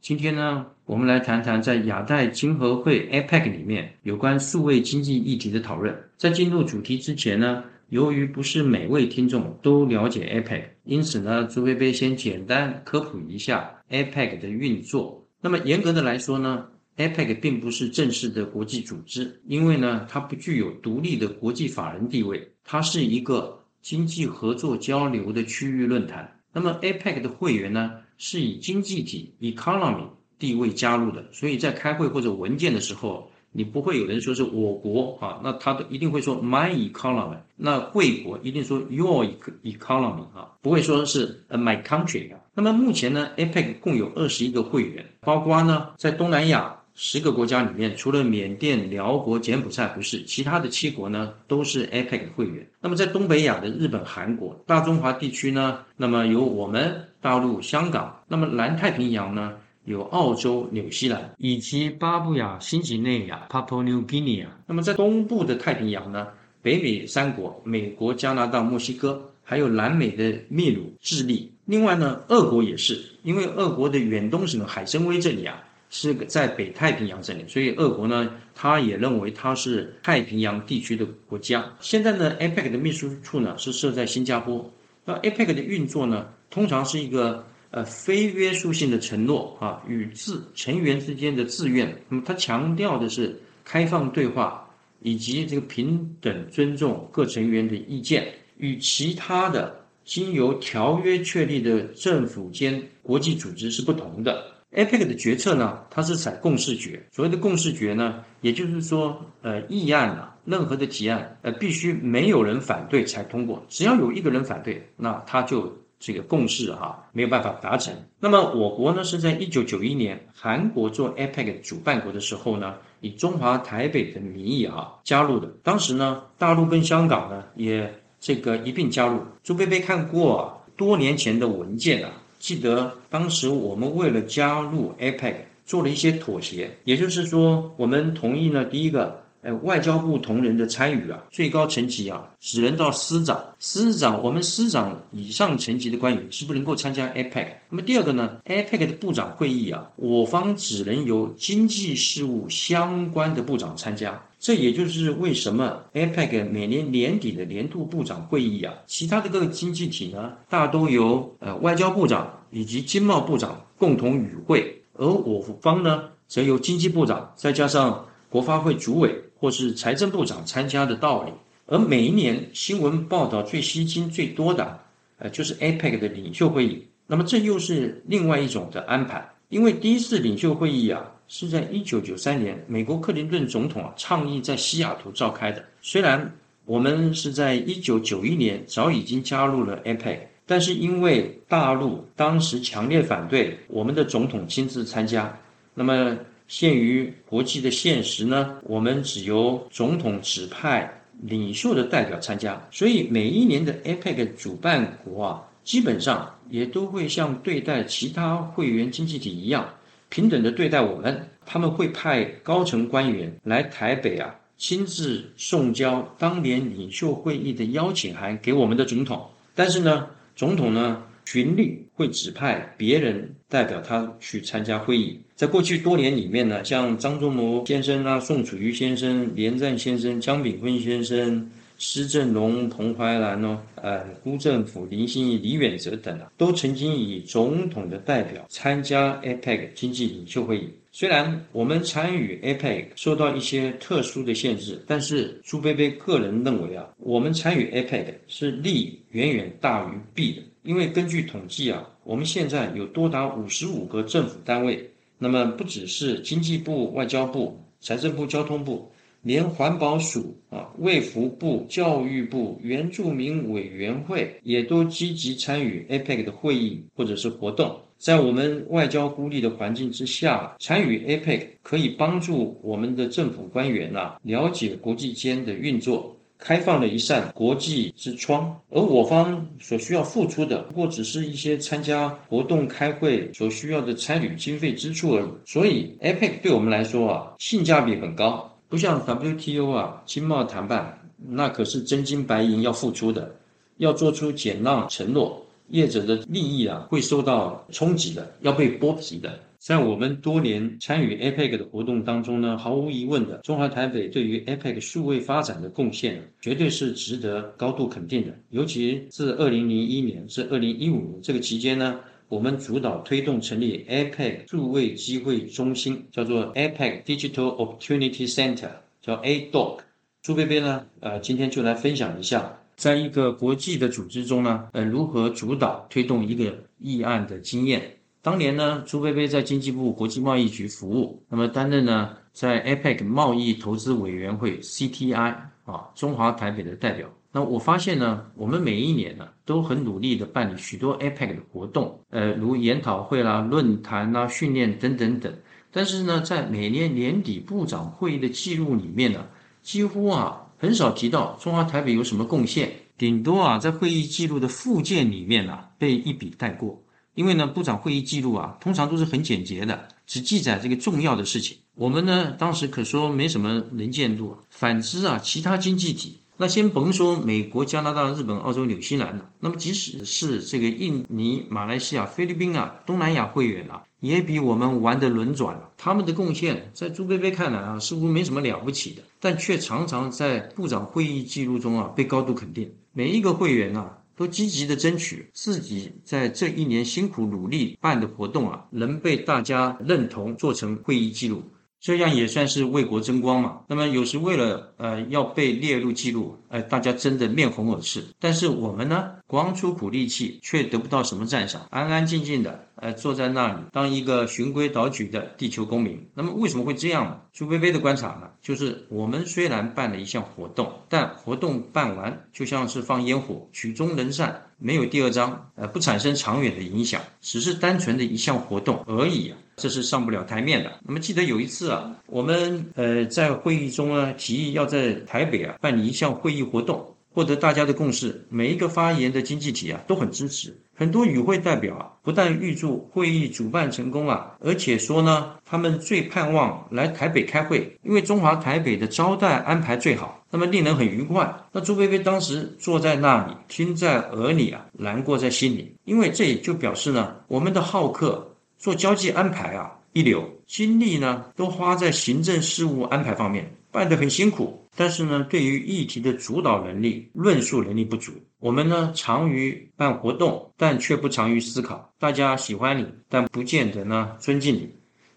今天呢，我们来谈谈在亚太经合会 APEC 里面有关数位经济议题的讨论。在进入主题之前呢，由于不是每位听众都了解 APEC，因此呢，朱贝贝先简单科普一下 APEC 的运作。那么严格的来说呢，APEC 并不是正式的国际组织，因为呢，它不具有独立的国际法人地位，它是一个经济合作交流的区域论坛。那么 APEC 的会员呢？是以经济体 economy 地位加入的，所以在开会或者文件的时候，你不会有人说是我国啊，那他都一定会说 my economy，那贵国一定说 your economy 啊，不会说是 my country 啊。那么目前呢，APEC 共有二十一个会员，包括呢在东南亚。十个国家里面，除了缅甸、辽国、柬埔寨不是，其他的七国呢都是 APEC 会员。那么在东北亚的日本、韩国、大中华地区呢，那么有我们大陆、香港。那么南太平洋呢，有澳洲、纽西兰以及巴布亚新几内亚 （Papua New Guinea）。那么在东部的太平洋呢，北美三国：美国、加拿大、墨西哥，还有南美的秘鲁、智利。另外呢，俄国也是，因为俄国的远东省海参崴这里啊。是在北太平洋这里，所以俄国呢，他也认为它是太平洋地区的国家。现在呢，APEC 的秘书处呢是设在新加坡。那 APEC 的运作呢，通常是一个呃非约束性的承诺啊，与自成员之间的自愿。那么它强调的是开放对话以及这个平等尊重各成员的意见，与其他的经由条约确立的政府间国际组织是不同的。APEC 的决策呢，它是采共识决。所谓的共识决呢，也就是说，呃，议案啊，任何的提案，呃，必须没有人反对才通过。只要有一个人反对，那他就这个共识哈没有办法达成。那么我国呢，是在一九九一年韩国做 APEC 主办国的时候呢，以中华台北的名义啊加入的。当时呢，大陆跟香港呢也这个一并加入。朱贝贝看过多年前的文件啊。记得当时我们为了加入 APEC 做了一些妥协，也就是说，我们同意呢，第一个。哎，外交部同仁的参与啊，最高层级啊，只能到司长。司长，我们司长以上层级的官员是不能够参加 APEC。那么第二个呢，APEC 的部长会议啊，我方只能由经济事务相关的部长参加。这也就是为什么 APEC 每年年底的年度部长会议啊，其他的各个经济体呢，大都由呃外交部长以及经贸部长共同与会，而我方呢，则由经济部长再加上国发会主委。或是财政部长参加的道理，而每一年新闻报道最吸睛最多的，呃，就是 APEC 的领袖会议。那么这又是另外一种的安排，因为第一次领袖会议啊，是在一九九三年美国克林顿总统啊倡议在西雅图召开的。虽然我们是在一九九一年早已经加入了 APEC，但是因为大陆当时强烈反对我们的总统亲自参加，那么。限于国际的现实呢，我们只由总统指派领袖的代表参加，所以每一年的 APEC 主办国啊，基本上也都会像对待其他会员经济体一样，平等的对待我们。他们会派高层官员来台北啊，亲自送交当年领袖会议的邀请函给我们的总统。但是呢，总统呢？循例会指派别人代表他去参加会议。在过去多年里面呢，像张忠谋先生啊、宋楚瑜先生、连战先生、江炳坤先生、施正荣、彭怀兰哦，呃，辜政府、林心怡、李远哲等啊，都曾经以总统的代表参加 APEC 经济领袖会议。虽然我们参与 APEC 受到一些特殊的限制，但是朱贝贝个人认为啊，我们参与 APEC 是利远远大于弊的。因为根据统计啊，我们现在有多达五十五个政府单位，那么不只是经济部、外交部、财政部、交通部，连环保署啊、卫福部、教育部、原住民委员会也都积极参与 APEC 的会议或者是活动。在我们外交孤立的环境之下，参与 APEC 可以帮助我们的政府官员呐了解国际间的运作。开放了一扇国际之窗，而我方所需要付出的，不过只是一些参加活动、开会所需要的参与经费支出而已。所以，APEC 对我们来说啊，性价比很高，不像 WTO 啊，经贸谈判那可是真金白银要付出的，要做出减让承诺，业者的利益啊会受到冲击的，要被剥皮的。在我们多年参与 APEC 的活动当中呢，毫无疑问的，中华台北对于 APEC 数位发展的贡献，绝对是值得高度肯定的。尤其自二零零一年至二零一五年这个期间呢，我们主导推动成立 APEC 数位机会中心，叫做 APEC Digital Opportunity Center，叫 ADOC。朱贝贝呢，呃，今天就来分享一下，在一个国际的组织中呢，呃，如何主导推动一个议案的经验。当年呢，朱贝贝在经济部国际贸易局服务，那么担任呢在 APEC 贸易投资委员会 CTI 啊中华台北的代表。那我发现呢，我们每一年呢都很努力的办理许多 APEC 的活动，呃，如研讨会啦、论坛啦、训练等等等。但是呢，在每年年底部长会议的记录里面呢，几乎啊很少提到中华台北有什么贡献，顶多啊在会议记录的附件里面啊被一笔带过。因为呢，部长会议记录啊，通常都是很简洁的，只记载这个重要的事情。我们呢，当时可说没什么能见度。反之啊，其他经济体，那先甭说美国、加拿大、日本、澳洲、纽西兰了，那么即使是这个印尼、马来西亚、菲律宾啊，东南亚会员啊，也比我们玩的轮转了。他们的贡献，在朱贝贝看来啊，似乎没什么了不起的，但却常常在部长会议记录中啊，被高度肯定。每一个会员啊。都积极的争取自己在这一年辛苦努力办的活动啊，能被大家认同做成会议记录。这样也算是为国争光嘛。那么有时为了呃要被列入记录，呃大家争得面红耳赤。但是我们呢，光出苦力气却得不到什么赞赏，安安静静的呃坐在那里当一个循规蹈矩的地球公民。那么为什么会这样呢？朱薇薇的观察呢，就是我们虽然办了一项活动，但活动办完就像是放烟火，曲终人散。没有第二章，呃，不产生长远的影响，只是单纯的一项活动而已啊，这是上不了台面的。那么记得有一次啊，我们呃在会议中呢提议要在台北啊办理一项会议活动。获得大家的共识，每一个发言的经济体啊都很支持。很多与会代表啊不但预祝会议主办成功啊，而且说呢，他们最盼望来台北开会，因为中华台北的招待安排最好，那么令人很愉快。那朱菲菲当时坐在那里，听在耳里啊，难过在心里，因为这也就表示呢，我们的好客做交际安排啊一流，精力呢都花在行政事务安排方面。办得很辛苦，但是呢，对于议题的主导能力、论述能力不足。我们呢，常于办活动，但却不常于思考。大家喜欢你，但不见得呢尊敬你。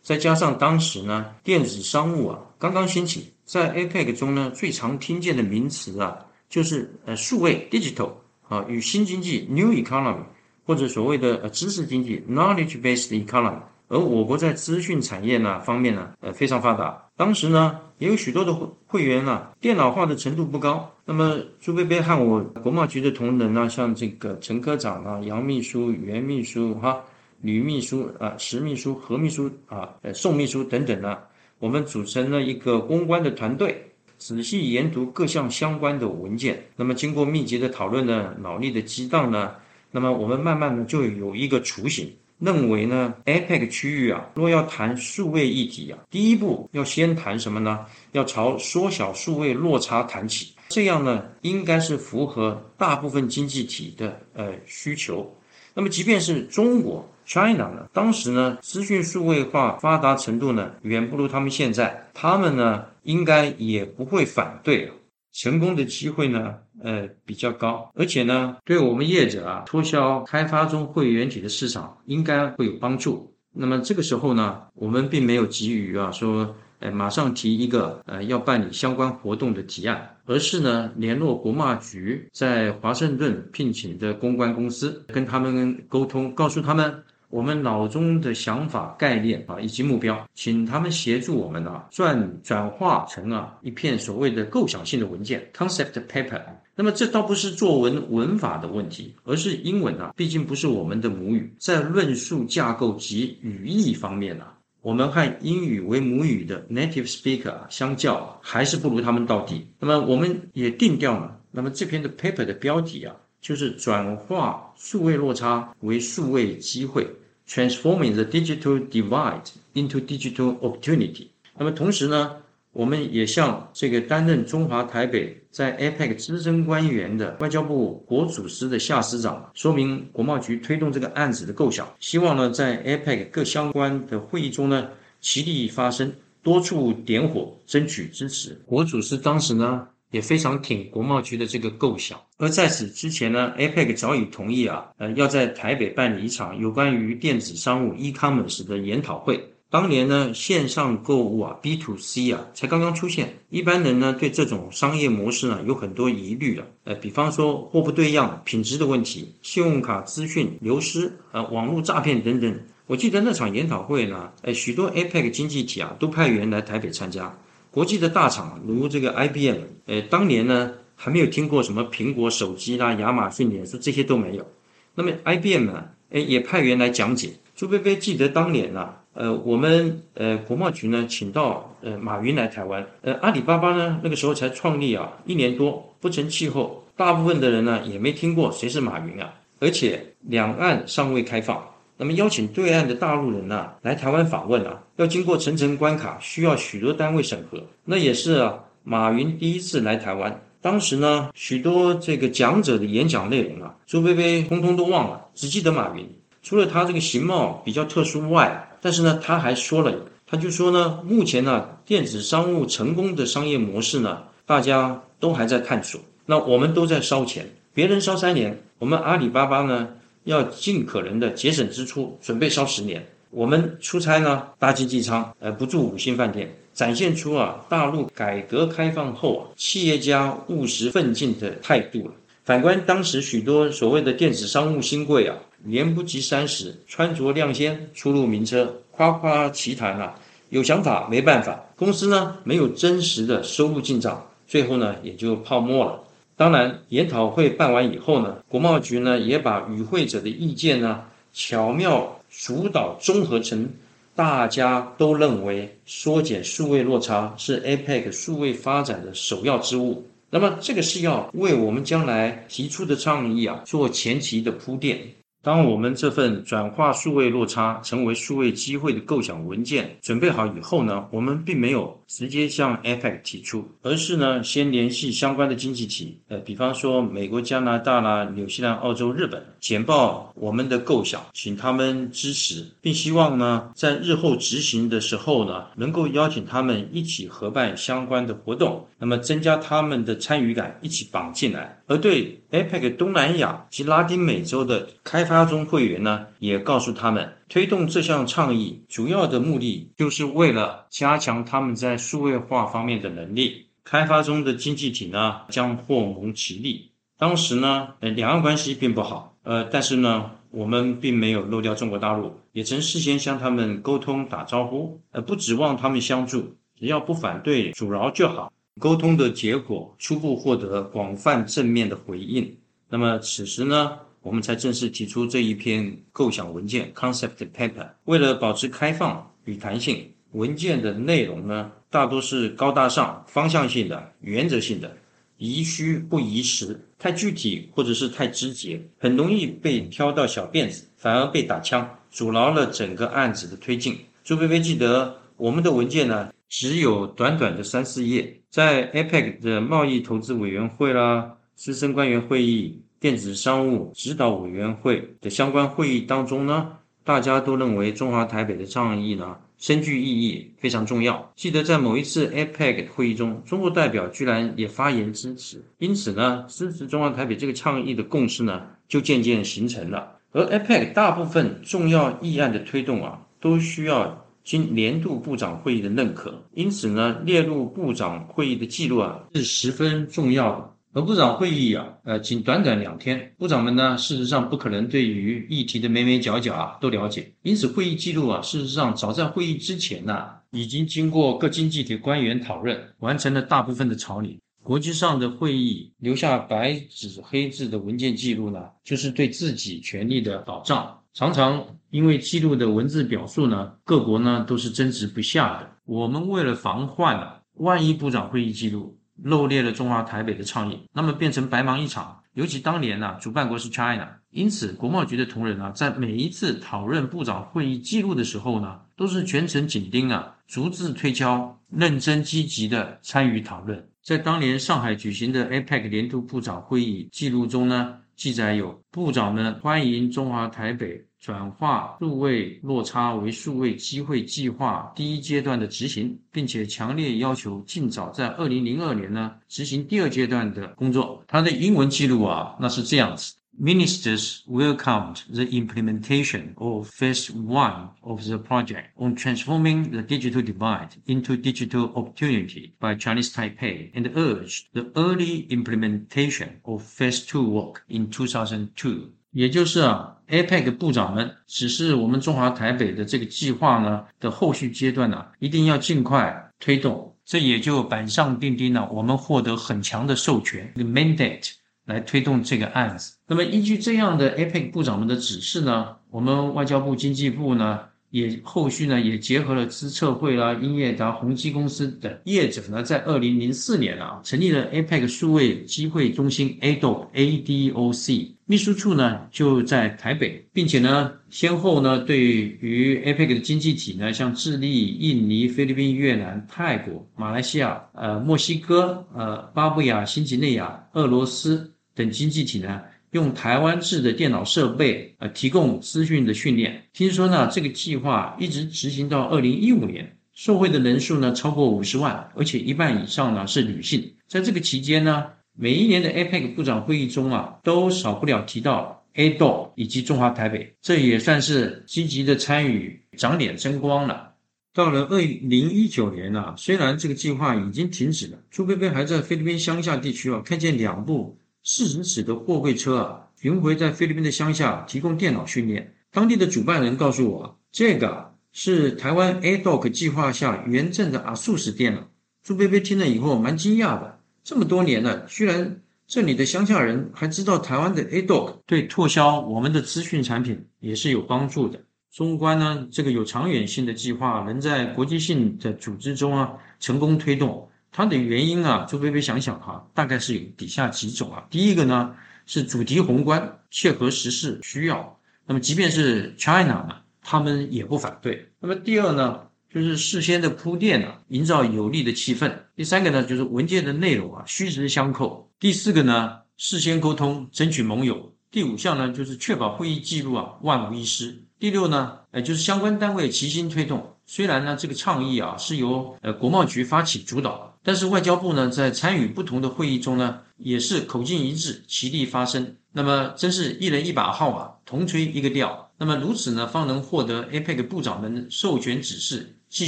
再加上当时呢，电子商务啊刚刚兴起，在 APEC 中呢，最常听见的名词啊，就是呃数位 （digital） 啊与新经济 （new economy） 或者所谓的呃知识经济 （knowledge-based economy）。而我国在资讯产业呢方面呢，呃非常发达。当时呢，也有许多的会会员啊，电脑化的程度不高。那么朱贝贝和我国贸局的同仁啊，像这个陈科长啊、杨秘书、袁秘书、哈吕秘书啊、石秘书、何秘书啊、呃宋秘书等等呢，我们组成了一个公关的团队，仔细研读各项相关的文件。那么经过密集的讨论呢，脑力的激荡呢，那么我们慢慢的就有一个雏形。认为呢，APEC 区域啊，若要谈数位议题啊，第一步要先谈什么呢？要朝缩小数位落差谈起，这样呢，应该是符合大部分经济体的呃需求。那么，即便是中国 China 呢，当时呢，资讯数位化发达程度呢，远不如他们现在，他们呢，应该也不会反对。成功的机会呢，呃，比较高，而且呢，对我们业者啊，脱销开发中会员体的市场应该会有帮助。那么这个时候呢，我们并没有急于啊说，呃，马上提一个呃要办理相关活动的提案，而是呢联络国贸局在华盛顿聘请的公关公司，跟他们沟通，告诉他们。我们脑中的想法、概念啊，以及目标，请他们协助我们啊，转转化成啊一片所谓的构想性的文件 （concept paper）。那么这倒不是作文文法的问题，而是英文啊，毕竟不是我们的母语，在论述架构及语义方面啊，我们和英语为母语的 native speaker 相较，还是不如他们到底。那么我们也定调了，那么这篇的 paper 的标题啊，就是转化数位落差为数位机会，transforming the digital divide into digital opportunity。那么同时呢？我们也向这个担任中华台北在 APEC 资深官员的外交部国组司的夏司长说明国贸局推动这个案子的构想，希望呢在 APEC 各相关的会议中呢齐力发声，多处点火，争取支持。国组司当时呢也非常挺国贸局的这个构想，而在此之前呢，APEC 早已同意啊，呃要在台北办理一场有关于电子商务 e-commerce 的研讨会。当年呢，线上购物啊，B to C 啊，才刚刚出现，一般人呢对这种商业模式呢有很多疑虑啊，呃，比方说货不对样、品质的问题、信用卡资讯流失、呃，网络诈骗等等。我记得那场研讨会呢，呃，许多 APEC 经济体啊都派员来台北参加，国际的大厂如这个 IBM，呃，当年呢还没有听过什么苹果手机啦、亚马逊脸书这些都没有，那么 IBM 呢，哎，也派员来讲解。朱贝贝记得当年啊。呃，我们呃国贸局呢，请到呃马云来台湾。呃，阿里巴巴呢，那个时候才创立啊，一年多不成气候，大部分的人呢也没听过谁是马云啊。而且两岸尚未开放，那么邀请对岸的大陆人呢来台湾访问啊，要经过层层关卡，需要许多单位审核。那也是啊，马云第一次来台湾，当时呢许多这个讲者的演讲内容啊，朱菲菲通通都忘了，只记得马云。除了他这个形貌比较特殊外，但是呢，他还说了，他就说呢，目前呢，电子商务成功的商业模式呢，大家都还在探索。那我们都在烧钱，别人烧三年，我们阿里巴巴呢，要尽可能的节省支出，准备烧十年。我们出差呢，搭经济舱，呃，不住五星饭店，展现出啊，大陆改革开放后啊，企业家务实奋进的态度了。反观当时许多所谓的电子商务新贵啊。年不及三十，穿着亮先，出入名车，夸夸其谈啊！有想法没办法，公司呢没有真实的收入进账，最后呢也就泡沫了。当然，研讨会办完以后呢，国贸局呢也把与会者的意见呢巧妙主导综合成，大家都认为缩减数位落差是 APEC 数位发展的首要之务。那么这个是要为我们将来提出的倡议啊做前期的铺垫。当我们这份转化数位落差成为数位机会的构想文件准备好以后呢，我们并没有直接向 APEC 提出，而是呢先联系相关的经济体，呃，比方说美国、加拿大啦、纽西兰、澳洲、日本，简报我们的构想，请他们支持，并希望呢在日后执行的时候呢，能够邀请他们一起合办相关的活动，那么增加他们的参与感，一起绑进来。而对 APEC 东南亚及拉丁美洲的开发中会员呢，也告诉他们，推动这项倡议主要的目的就是为了加强他们在数位化方面的能力。开发中的经济体呢，将获蒙其利。当时呢，两岸关系并不好，呃，但是呢，我们并没有漏掉中国大陆，也曾事先向他们沟通打招呼，呃，不指望他们相助，只要不反对阻挠就好。沟通的结果初步获得广泛正面的回应。那么此时呢，我们才正式提出这一篇构想文件 （concept paper）。为了保持开放与弹性，文件的内容呢，大多是高大上、方向性的、原则性的，宜虚不宜实。太具体或者是太直接，很容易被挑到小辫子，反而被打枪，阻挠了整个案子的推进。朱菲菲记得我们的文件呢？只有短短的三四页，在 APEC 的贸易投资委员会啦、资深官员会议、电子商务指导委员会的相关会议当中呢，大家都认为中华台北的倡议呢深具意义，非常重要。记得在某一次 APEC 会议中，中国代表居然也发言支持，因此呢，支持中华台北这个倡议的共识呢就渐渐形成了。而 APEC 大部分重要议案的推动啊，都需要。经年度部长会议的认可，因此呢，列入部长会议的记录啊是十分重要的。而部长会议啊，呃，仅短短两天，部长们呢，事实上不可能对于议题的眉眉角角啊都了解，因此会议记录啊，事实上早在会议之前呢，已经经过各经济体官员讨论，完成了大部分的草拟。国际上的会议留下白纸黑字的文件记录呢，就是对自己权利的保障。常常因为记录的文字表述呢，各国呢都是争执不下的。我们为了防患呢，万一部长会议记录漏列了中华台北的倡议，那么变成白忙一场。尤其当年呢，主办国是 China，因此国贸局的同仁呢，在每一次讨论部长会议记录的时候呢，都是全程紧盯啊，逐字推敲，认真积极的参与讨论。在当年上海举行的 APEC 年度部长会议记录中呢，记载有部长们欢迎中华台北转化数位落差为数位机会计划第一阶段的执行，并且强烈要求尽早在二零零二年呢执行第二阶段的工作。他的英文记录啊，那是这样子。Ministers welcomed the implementation of phase one of the project on transforming the digital divide into digital opportunity by Chinese Taipei and urged the early implementation of phase two work in 2002。也就是啊，APEC 部长们指示我们中华台北的这个计划呢的后续阶段呢，一定要尽快推动。这也就板上钉钉了，我们获得很强的授权，the mandate。 来推动这个案子。那么，依据这样的 APEC 部长们的指示呢，我们外交部经济部呢，也后续呢也结合了资策会啦、英业达、宏基公司等业者呢，在二零零四年啊，成立了 APEC 数位机会中心 ADO ADOC，秘书处呢就在台北，并且呢，先后呢对于 APEC 的经济体呢，像智利、印尼、菲律宾、越南、泰国、马来西亚、呃墨西哥、呃巴布亚新几内亚、俄罗斯。等经济体呢，用台湾制的电脑设备，呃，提供资讯的训练。听说呢，这个计划一直执行到二零一五年，受惠的人数呢超过五十万，而且一半以上呢是女性。在这个期间呢，每一年的 APEC 部长会议中啊，都少不了提到 ADO 以及中华台北，这也算是积极的参与，长脸争光了。到了二零一九年呢，虽然这个计划已经停止了，朱贝贝还在菲律宾乡下地区啊，看见两部。四十尺的货柜车啊，巡回在菲律宾的乡下提供电脑训练。当地的主办人告诉我，这个是台湾 ADOC 计划下原证的阿素斯电脑。朱贝贝听了以后蛮惊讶的，这么多年了，居然这里的乡下人还知道台湾的 ADOC，对拓销我们的资讯产品也是有帮助的。中观呢，这个有长远性的计划，能在国际性的组织中啊成功推动。它的原因啊，朱贝贝想想哈，大概是有底下几种啊。第一个呢是主题宏观，切合时事需要。那么即便是 China 呢，他们也不反对。那么第二呢，就是事先的铺垫啊，营造有利的气氛。第三个呢，就是文件的内容啊，虚实相扣。第四个呢，事先沟通，争取盟友。第五项呢，就是确保会议记录啊万无一失。第六呢，呃，就是相关单位齐心推动。虽然呢，这个倡议啊是由呃国贸局发起主导，但是外交部呢在参与不同的会议中呢，也是口径一致，齐力发声。那么真是一人一把号啊，同吹一个调。那么如此呢，方能获得 APEC 部长们授权指示，继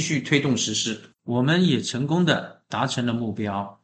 续推动实施。我们也成功的达成了目标。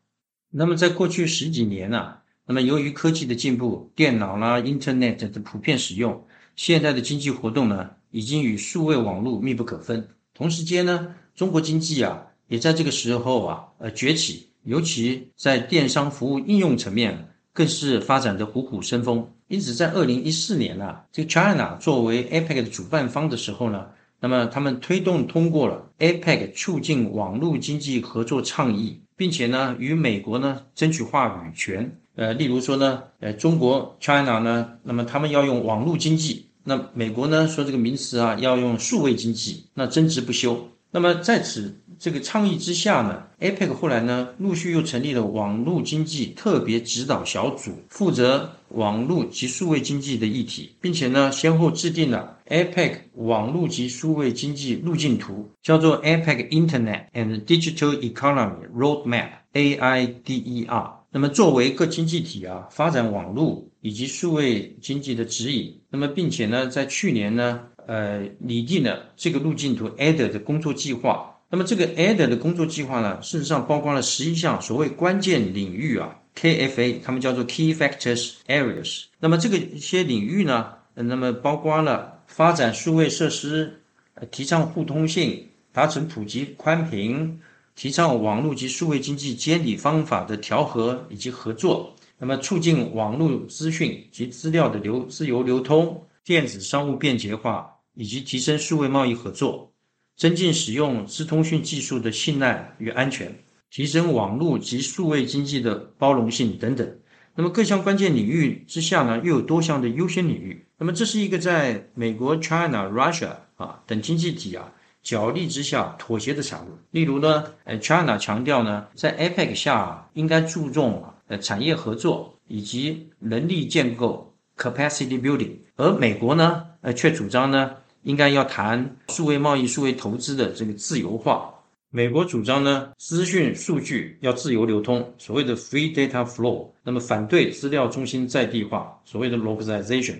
那么在过去十几年呢，那么由于科技的进步，电脑啦、Internet 的普遍使用，现在的经济活动呢，已经与数位网络密不可分。同时间呢，中国经济啊也在这个时候啊呃崛起，尤其在电商服务应用层面更是发展的虎虎生风。因此，在二零一四年啊，这个 China 作为 APEC 的主办方的时候呢，那么他们推动通过了 APEC 促进网络经济合作倡议，并且呢与美国呢争取话语权。呃，例如说呢，呃，中国 China 呢，那么他们要用网络经济。那美国呢说这个名词啊要用数位经济，那争执不休。那么在此这个倡议之下呢，APEC 后来呢陆续又成立了网络经济特别指导小组，负责网络及数位经济的议题，并且呢先后制定了 APEC 网络及数位经济路径图，叫做 APEC Internet and Digital Economy Roadmap（AIDER）。那么，作为各经济体啊发展网络以及数位经济的指引，那么并且呢，在去年呢，呃，拟定了这个路径图 ADER 的工作计划。那么这个 ADER 的工作计划呢，事实上包括了十一项所谓关键领域啊，KFA，他们叫做 Key Factors Areas。那么这个一些领域呢，那么包括了发展数位设施，提倡互通性，达成普及宽频。提倡网络及数位经济监理方法的调和以及合作，那么促进网络资讯及资料的流自由流通，电子商务便捷化，以及提升数位贸易合作，增进使用资通讯技术的信赖与安全，提升网络及数位经济的包容性等等。那么各项关键领域之下呢，又有多项的优先领域。那么这是一个在美国、China、Russia 啊等经济体啊角力之下妥协的产物。例如呢，呃，China 强调呢，在 APEC 下应该注重呃产业合作以及能力建构 （capacity building），而美国呢，呃，却主张呢，应该要谈数位贸易、数位投资的这个自由化。美国主张呢，资讯数据要自由流通，所谓的 free data flow。那么反对资料中心在地化，所谓的 localization。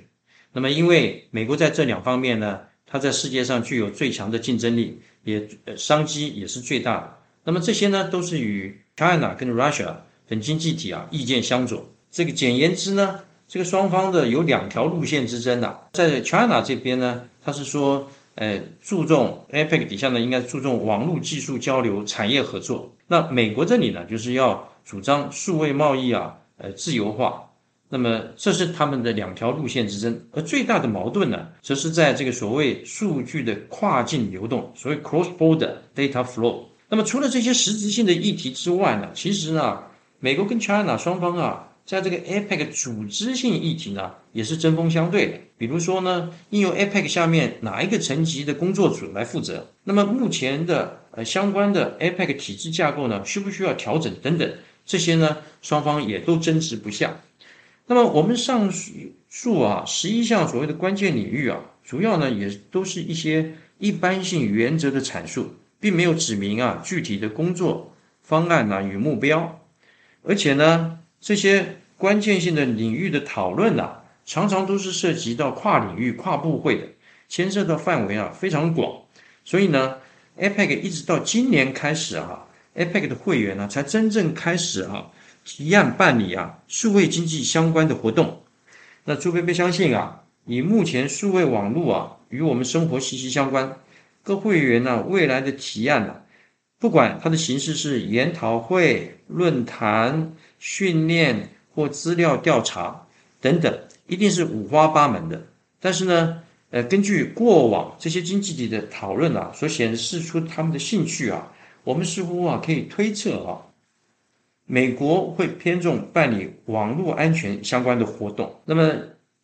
那么因为美国在这两方面呢，它在世界上具有最强的竞争力，也商机也是最大的。那么这些呢，都是与 China 跟 Russia 等经济体啊意见相左。这个简言之呢，这个双方的有两条路线之争呐。在 China 这边呢，它是说。呃，注重 APEC 底下呢，应该注重网络技术交流、产业合作。那美国这里呢，就是要主张数位贸易啊，呃，自由化。那么这是他们的两条路线之争。而最大的矛盾呢，则是在这个所谓数据的跨境流动，所谓 cross-border data flow。那么除了这些实质性的议题之外呢，其实呢，美国跟 China 双方啊。在这个 APEC 组织性议题呢，也是针锋相对的。比如说呢，应用 APEC 下面哪一个层级的工作组来负责？那么目前的呃相关的 APEC 体制架构呢，需不需要调整等等？这些呢，双方也都争执不下。那么我们上述啊十一项所谓的关键领域啊，主要呢也都是一些一般性原则的阐述，并没有指明啊具体的工作方案呢与目标，而且呢。这些关键性的领域的讨论呐，常常都是涉及到跨领域、跨部会的，牵涉到范围啊非常广。所以呢，APEC 一直到今年开始啊，APEC 的会员呢才真正开始啊提案办理啊数位经济相关的活动。那朱贝贝相信啊，以目前数位网络啊与我们生活息息相关，各会员呢未来的提案呢。不管它的形式是研讨会、论坛、训练或资料调查等等，一定是五花八门的。但是呢，呃，根据过往这些经济体的讨论啊，所显示出他们的兴趣啊，我们似乎啊可以推测啊，美国会偏重办理网络安全相关的活动，那么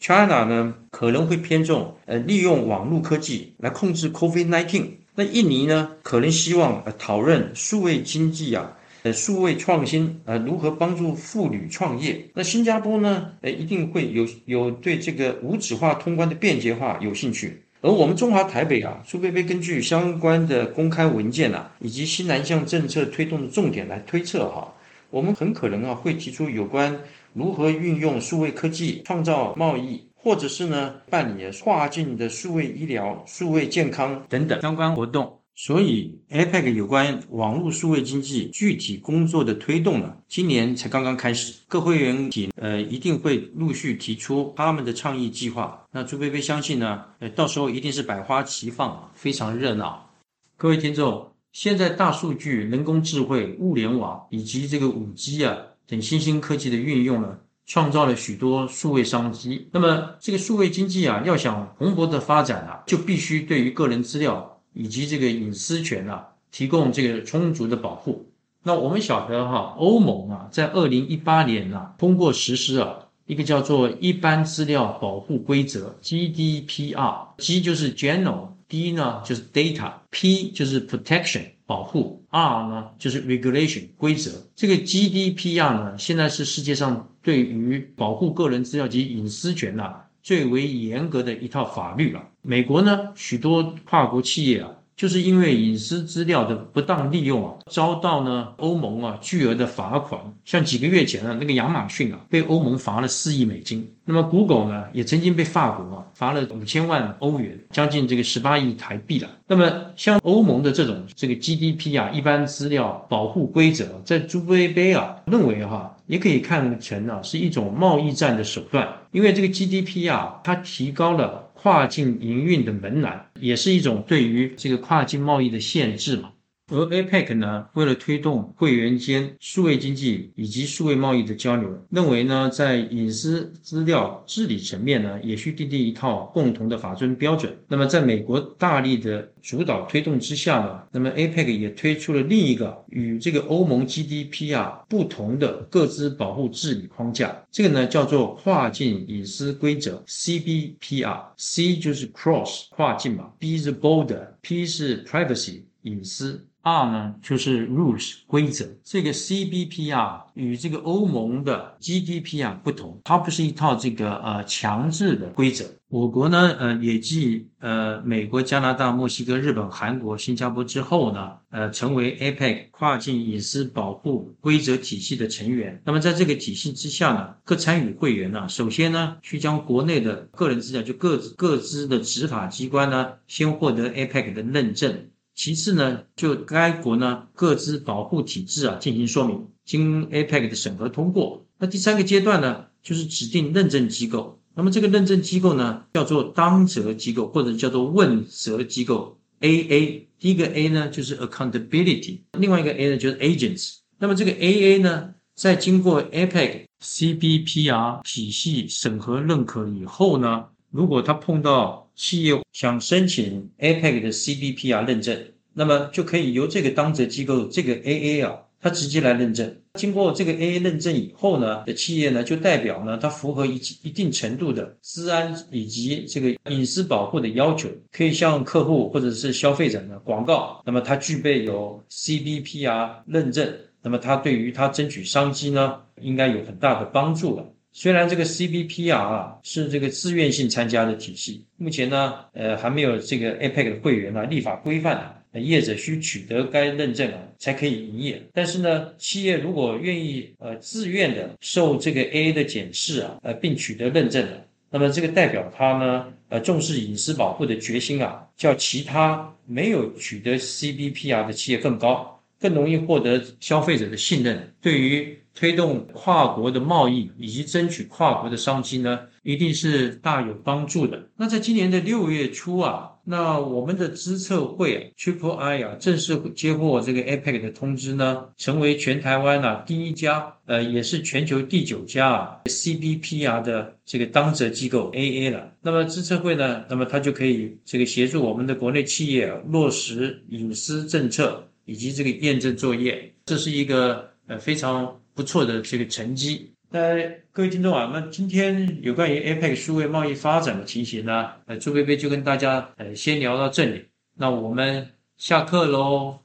China 呢可能会偏重呃利用网络科技来控制 COVID-19。那印尼呢，可能希望呃讨论数位经济啊，呃数位创新呃如何帮助妇女创业。那新加坡呢，呃一定会有有对这个无纸化通关的便捷化有兴趣。而我们中华台北啊，苏菲菲根据相关的公开文件啊，以及新南向政策推动的重点来推测哈，我们很可能啊会提出有关如何运用数位科技创造贸易。或者是呢，办理跨境的数位医疗、数位健康等等相关活动。所以，APEC 有关网络数位经济具体工作的推动呢，今年才刚刚开始。各会员体呃一定会陆续提出他们的倡议计划。那朱贝贝相信呢，呃，到时候一定是百花齐放，非常热闹。各位听众，现在大数据、人工智慧、物联网以及这个五 G 啊等新兴科技的运用呢？创造了许多数位商机。那么，这个数位经济啊，要想蓬勃的发展啊，就必须对于个人资料以及这个隐私权啊，提供这个充足的保护。那我们晓得哈，欧盟啊，在二零一八年啊，通过实施啊一个叫做一般资料保护规则 （GDPR），G 就是 General 第一呢就是 Data，P 就是 Protection。保护 R 呢，就是 regulation 规则。这个 GDPR 呢，现在是世界上对于保护个人资料及隐私权呐最为严格的一套法律了。美国呢，许多跨国企业啊。就是因为隐私资料的不当利用啊，遭到呢欧盟啊巨额的罚款。像几个月前呢，那个亚马逊啊被欧盟罚了四亿美金。那么 Google 呢也曾经被法国啊罚了五千万欧元，将近这个十八亿台币了。那么像欧盟的这种这个 GDP 啊一般资料保护规则，在朱贝贝啊认为哈也可以看成啊是一种贸易战的手段，因为这个 GDP 啊它提高了。跨境营运的门槛，也是一种对于这个跨境贸易的限制嘛。而 APEC 呢，为了推动会员间数位经济以及数位贸易的交流，认为呢，在隐私资料治理层面呢，也需订定一套共同的法遵标准。那么，在美国大力的主导推动之下呢，那么 APEC 也推出了另一个与这个欧盟 GDPR 不同的各自保护治理框架。这个呢，叫做跨境隐私规则 CBPR，C 就是 Cross 跨境嘛，B 是 Border，P 是 Privacy 隐私。R 呢，就是 rules 规则。这个 CBPR 与这个欧盟的 GDPR 不同，它不是一套这个呃强制的规则。我国呢，呃，也继呃美国、加拿大、墨西哥、日本、韩国、新加坡之后呢，呃，成为 APEC 跨境隐私保护规则体系的成员。那么在这个体系之下呢，各参与会员呢，首先呢，需将国内的个人资料，就各各自的执法机关呢，先获得 APEC 的认证。其次呢，就该国呢各自保护体制啊进行说明，经 APEC 的审核通过。那第三个阶段呢，就是指定认证机构。那么这个认证机构呢，叫做当责机构或者叫做问责机构 AA。第一个 A 呢就是 Accountability，另外一个 A 呢就是 Agents。那么这个 AA 呢，在经过 APEC CBPR 体系审核认可以后呢，如果他碰到企业想申请 APEC 的 CBPR 认证，那么就可以由这个当责机构这个 AA 啊，它直接来认证。经过这个 AA 认证以后呢，的企业呢就代表呢它符合一一定程度的治安以及这个隐私保护的要求，可以向客户或者是消费者呢广告。那么它具备有 CBPR 认证，那么它对于它争取商机呢，应该有很大的帮助了。虽然这个 CBPR 啊是这个自愿性参加的体系，目前呢，呃，还没有这个 APEC 的会员呢立法规范，业者需取得该认证啊才可以营业。但是呢，企业如果愿意呃自愿的受这个 AA 的检视啊，呃，并取得认证的，那么这个代表他呢，呃，重视隐私保护的决心啊，较其他没有取得 CBPR 的企业更高，更容易获得消费者的信任。对于推动跨国的贸易以及争取跨国的商机呢，一定是大有帮助的。那在今年的六月初啊，那我们的资策会啊 Triple I 啊，正式接获这个 APEC 的通知呢，成为全台湾啊第一家，呃，也是全球第九家啊 CBPR 的这个当责机构 AA 了。那么资策会呢，那么它就可以这个协助我们的国内企业落实隐私政策以及这个验证作业，这是一个呃非常。不错的这个成绩。那各位听众啊，那今天有关于 APEC 数位贸易发展的情形呢，呃，朱贝贝就跟大家呃先聊到这里。那我们下课喽。